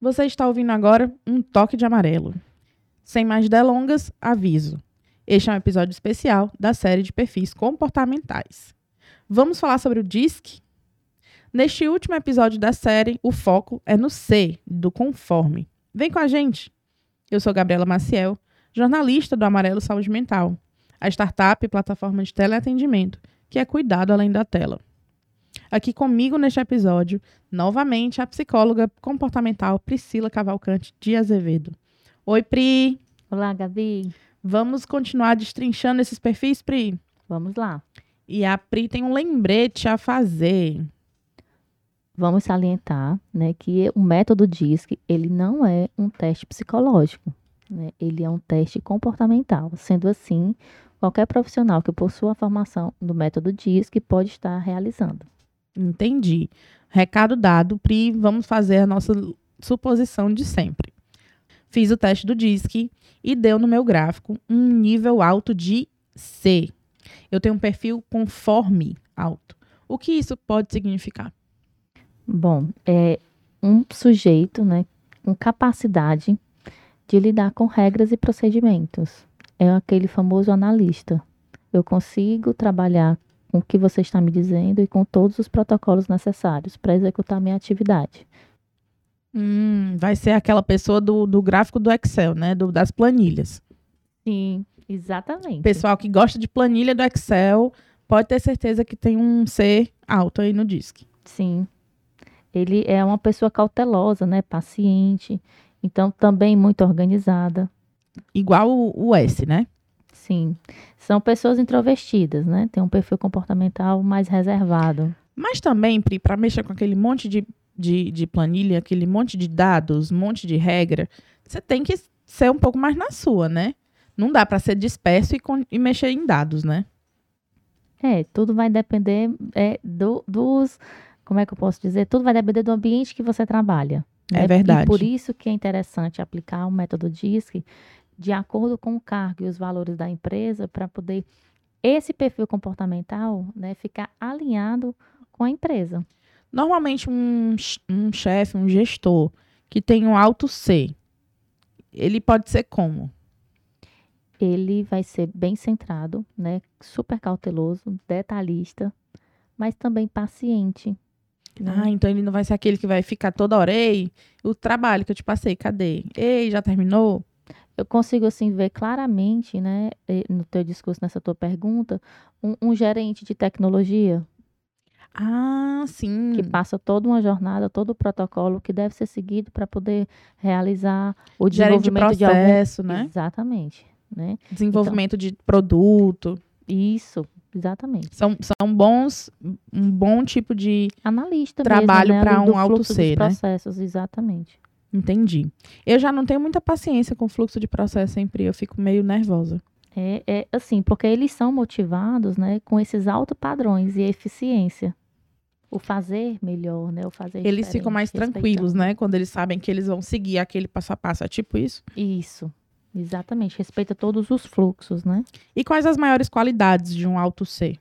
Você está ouvindo agora um toque de amarelo. Sem mais delongas, aviso. Este é um episódio especial da série de perfis comportamentais. Vamos falar sobre o DISC? Neste último episódio da série, o foco é no C, do conforme. Vem com a gente! Eu sou Gabriela Maciel, jornalista do Amarelo Saúde Mental, a startup e plataforma de teleatendimento que é cuidado além da tela. Aqui comigo neste episódio, novamente, a psicóloga comportamental Priscila Cavalcante de Azevedo. Oi, Pri! Olá, Gabi! Vamos continuar destrinchando esses perfis, Pri? Vamos lá. E a Pri tem um lembrete a fazer. Vamos salientar né, que o método DISC ele não é um teste psicológico. Né? Ele é um teste comportamental. Sendo assim, qualquer profissional que possua a formação do método DISC pode estar realizando. Entendi. Recado dado, Pri, vamos fazer a nossa suposição de sempre. Fiz o teste do DISC e deu no meu gráfico um nível alto de C. Eu tenho um perfil conforme alto. O que isso pode significar? Bom, é um sujeito, né, com capacidade de lidar com regras e procedimentos. É aquele famoso analista. Eu consigo trabalhar com o que você está me dizendo e com todos os protocolos necessários para executar minha atividade. Hum, vai ser aquela pessoa do, do gráfico do Excel, né? Do, das planilhas. Sim, exatamente. Pessoal que gosta de planilha do Excel pode ter certeza que tem um C alto aí no DISC. Sim. Ele é uma pessoa cautelosa, né? Paciente. Então, também muito organizada. Igual o, o S, né? Sim. São pessoas introvertidas, né? Tem um perfil comportamental mais reservado. Mas também, Pri, para mexer com aquele monte de, de, de planilha, aquele monte de dados, um monte de regra, você tem que ser um pouco mais na sua, né? Não dá para ser disperso e, e, mexer em dados, né? É, tudo vai depender é, do, dos. Como é que eu posso dizer? Tudo vai depender do ambiente que você trabalha. É né? verdade. E por isso que é interessante aplicar o método DISC de acordo com o cargo e os valores da empresa para poder esse perfil comportamental né, ficar alinhado com a empresa. Normalmente, um, um chefe, um gestor que tem um alto C, ele pode ser como? Ele vai ser bem centrado, né, super cauteloso, detalhista, mas também paciente. Né? Ah, então ele não vai ser aquele que vai ficar toda hora, ei, o trabalho que eu te passei, cadê? Ei, já terminou? Eu consigo assim ver claramente, né, no teu discurso nessa tua pergunta, um, um, gerente de tecnologia. Ah, sim. Que passa toda uma jornada, todo o protocolo que deve ser seguido para poder realizar o desenvolvimento de processo, de algum... né? Exatamente, né? Desenvolvimento então, de produto. Isso, exatamente. São, são bons, um bom tipo de analista trabalho né? para um alto C, né? processos, exatamente. Entendi. Eu já não tenho muita paciência com o fluxo de processo sempre, eu fico meio nervosa. É, é assim, porque eles são motivados, né, com esses altos padrões e eficiência. O fazer melhor, né, o fazer Eles ficam mais tranquilos, né, quando eles sabem que eles vão seguir aquele passo a passo, é tipo isso? Isso. Exatamente, respeita todos os fluxos, né? E quais as maiores qualidades de um alto C?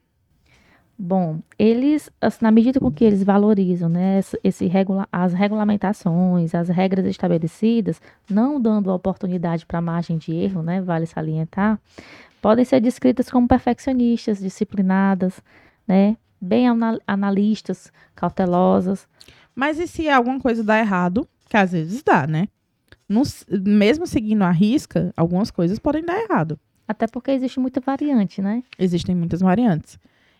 Bom, eles, assim, na medida com que eles valorizam né, esse regula as regulamentações, as regras estabelecidas, não dando oportunidade para margem de erro, né, vale salientar, podem ser descritas como perfeccionistas, disciplinadas, né, bem analistas, cautelosas. Mas e se alguma coisa dá errado, que às vezes dá, né? Não, mesmo seguindo a risca, algumas coisas podem dar errado. Até porque existe muita variante, né? Existem muitas variantes.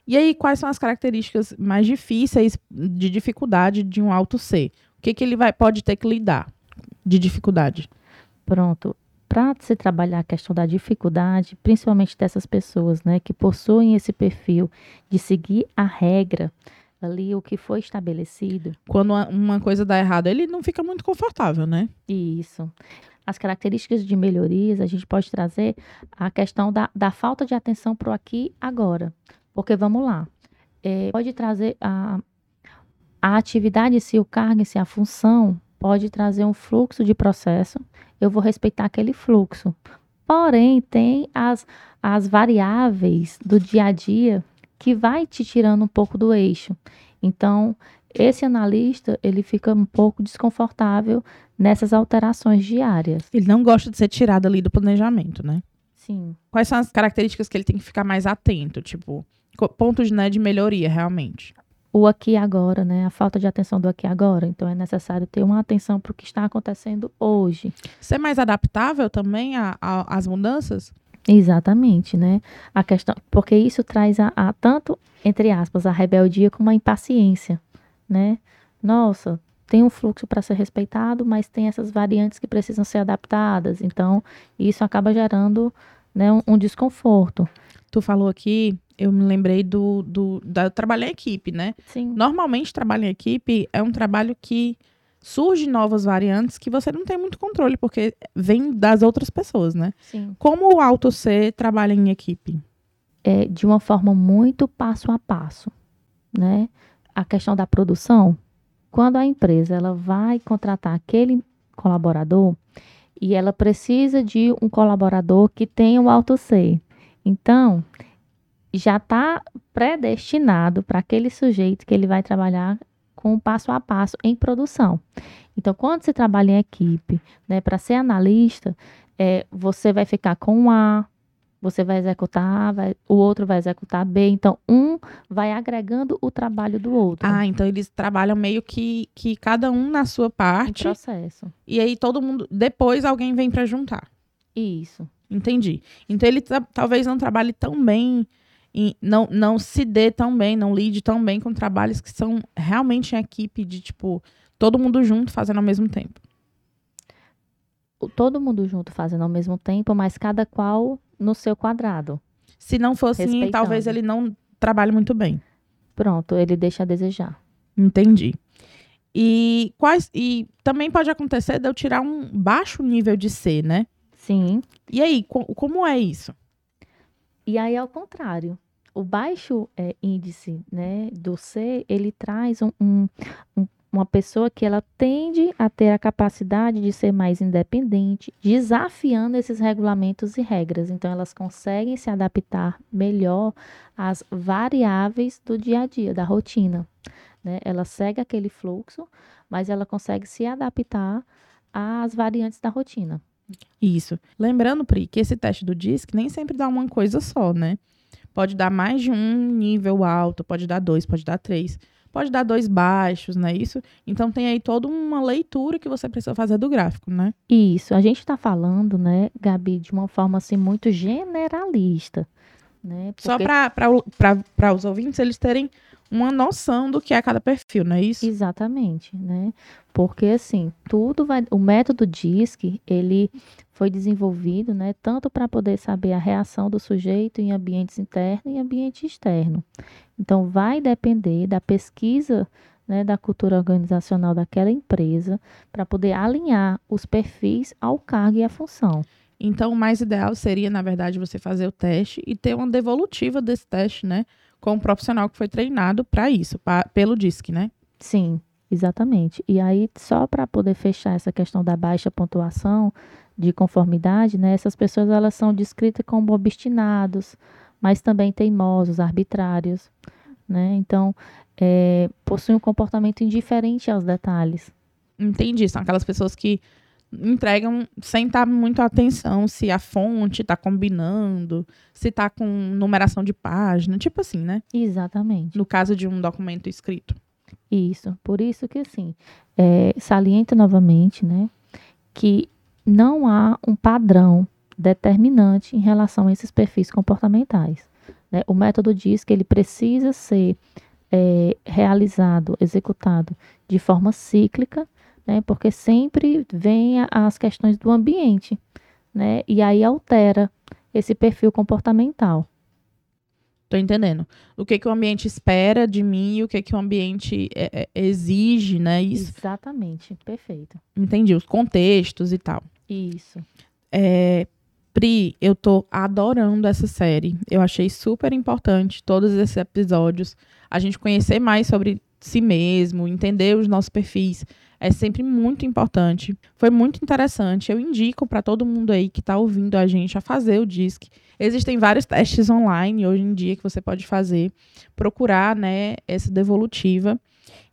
E aí, quais são as características mais difíceis de dificuldade de um alto C? O que, que ele vai, pode ter que lidar de dificuldade? Pronto. Para se trabalhar a questão da dificuldade, principalmente dessas pessoas né, que possuem esse perfil de seguir a regra, ali o que foi estabelecido. Quando uma coisa dá errado, ele não fica muito confortável, né? Isso. As características de melhorias, a gente pode trazer a questão da, da falta de atenção para o aqui agora. Porque vamos lá, é, pode trazer a, a atividade, se o cargo, se a função, pode trazer um fluxo de processo, eu vou respeitar aquele fluxo. Porém, tem as, as variáveis do dia a dia que vai te tirando um pouco do eixo. Então, Esse analista, ele fica um pouco desconfortável nessas alterações diárias. Ele não gosta de ser tirado ali do planejamento, né? Sim. Quais são as características que ele tem que ficar mais atento? Tipo, pontos né, de melhoria, realmente. O aqui e agora, né? A falta de atenção do aqui e agora. Então é necessário ter uma atenção para o que está acontecendo hoje. Ser mais adaptável também às mudanças? Exatamente, né? A questão, porque isso traz a, a tanto entre aspas a rebeldia como a impaciência, né? Nossa, tem um fluxo para ser respeitado, mas tem essas variantes que precisam ser adaptadas. Então, isso acaba gerando né, um, um desconforto. Tu falou aqui, eu me lembrei do, do da trabalho em equipe, né? Sim. Normalmente, trabalho em equipe é um trabalho que surge novas variantes que você não tem muito controle, porque vem das outras pessoas, né? Sim. Como o Auto C trabalha em equipe? É, de uma forma muito passo a passo, né? A questão da produção, quando a empresa ela vai contratar aquele colaborador e ela precisa de um colaborador que tenha o alto C. Então, já está predestinado para aquele sujeito que ele vai trabalhar com o passo a passo em produção. Então, quando se trabalha em equipe, né, para ser analista, é, você vai ficar com um A, você vai executar A, vai- o outro vai executar B. Então, um vai agregando o trabalho do outro. Ah, então eles trabalham meio que, que cada um na sua parte, processo. e aí todo mundo. Depois alguém vem pra juntar. Isso. Entendi. Então ele talvez não trabalhe tão bem, em- não, não se dê tão bem, não lide tão bem com trabalhos que são realmente em equipe, de tipo, todo mundo junto fazendo ao mesmo tempo. Todo mundo junto fazendo ao mesmo tempo, mas cada qual no seu quadrado. Se não for assim, talvez ele não trabalhe muito bem. Pronto, ele deixa a desejar. Entendi. E quais e também pode acontecer de eu tirar um baixo nível de C, né? Sim. E aí, co- como é isso? E aí, ao contrário, o baixo eh, índice né, do C, ele traz um- um- uma pessoa que ela tende a ter a capacidade de ser mais independente, desafiando esses regulamentos e regras. Então, elas conseguem se adaptar melhor às variáveis do dia a dia, da rotina. né? Ela segue aquele fluxo, mas ela consegue se adaptar às variantes da rotina. Isso. Lembrando, Pri, que esse teste do DISC nem sempre dá uma coisa só, né? Pode dar mais de um nível alto, pode dar dois, pode dar três, pode dar dois baixos, não é isso? Então tem aí toda uma leitura que você precisa fazer do gráfico, né? Isso, a gente está falando, né, Gabi, de uma forma assim muito generalista, né? Só porque- para os ouvintes eles terem uma noção do que é cada perfil, não é isso? Exatamente, né? Porque assim, tudo vai. O método DISC, ele foi desenvolvido, né, tanto para poder saber a reação do sujeito em ambientes internos e ambiente externo. Então, vai depender da pesquisa, né, da cultura organizacional daquela empresa, para poder alinhar os perfis ao cargo e à função. Então, o mais ideal seria, na verdade, você fazer o teste e ter uma devolutiva desse teste, né? Com um profissional que foi treinado para isso, pa- pelo DISC, né? Sim, exatamente. E aí, só para poder fechar essa questão da baixa pontuação de conformidade, né, essas pessoas elas são descritas como obstinados, mas também teimosos, arbitrários, né? Então, é, possuem um comportamento indiferente aos detalhes. Entendi. São aquelas pessoas que entregam sem estar muito atenção se a fonte está combinando, se está com numeração de página, tipo assim, né? Exatamente. No caso de um documento escrito. Isso. Por isso que, assim, é, saliento novamente, né, que não há um padrão determinante em relação a esses perfis comportamentais. né? O método diz que ele precisa ser é, realizado, executado de forma cíclica, né, porque sempre vem as questões do ambiente, né, e aí altera esse perfil comportamental. Tô entendendo. O que, que o ambiente espera de mim e o que, que o ambiente é, é, exige, né? Isso. Exatamente, perfeito. Entendi. Os contextos e tal. Isso. É, Pri, eu tô adorando essa série. Eu achei super importante todos esses episódios. A gente conhecer mais sobre si mesmo, entender os nossos perfis. É sempre muito importante. Foi muito interessante. Eu indico para todo mundo aí que está ouvindo a gente a fazer o DISC. Existem vários testes online hoje em dia que você pode fazer, procurar, né, essa devolutiva.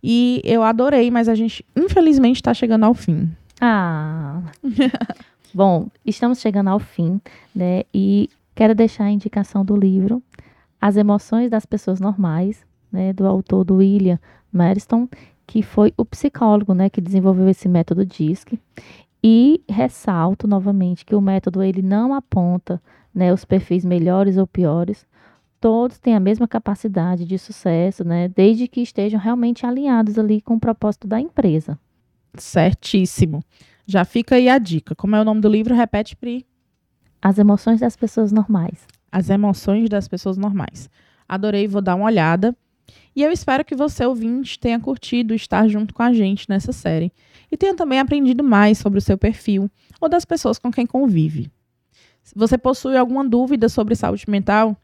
E eu adorei, mas a gente, infelizmente, está chegando ao fim. Ah. Bom, estamos chegando ao fim, né? E quero deixar a indicação do livro As Emoções das Pessoas Normais, né? Do autor do William Marston, que foi o psicólogo, né? Que desenvolveu esse método DISC. E ressalto novamente que o método ele não aponta né, os perfis melhores ou piores. Todos têm a mesma capacidade de sucesso, né, desde que estejam realmente alinhados ali com o propósito da empresa. Certíssimo. Já fica aí a dica. Como é o nome do livro? Repete, Pri. As emoções das pessoas normais. As emoções das pessoas normais. Adorei, vou dar uma olhada. E eu espero que você, ouvinte, tenha curtido estar junto com a gente nessa série e tenha também aprendido mais sobre o seu perfil ou das pessoas com quem convive. Se você possui alguma dúvida sobre saúde mental,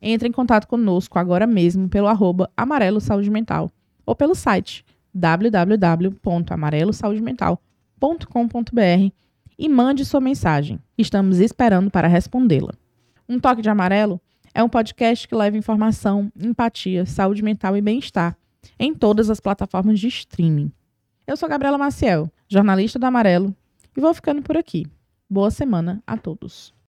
entre em contato conosco agora mesmo pelo arroba amarelo saúde mental ou pelo site www.amarelosaudemental.com.br e mande sua mensagem. Estamos esperando para respondê-la. Um Toque de Amarelo é um podcast que leva informação, empatia, saúde mental e bem-estar em todas as plataformas de streaming. Eu sou Gabriela Maciel, jornalista do Amarelo, e vou ficando por aqui. Boa semana a todos.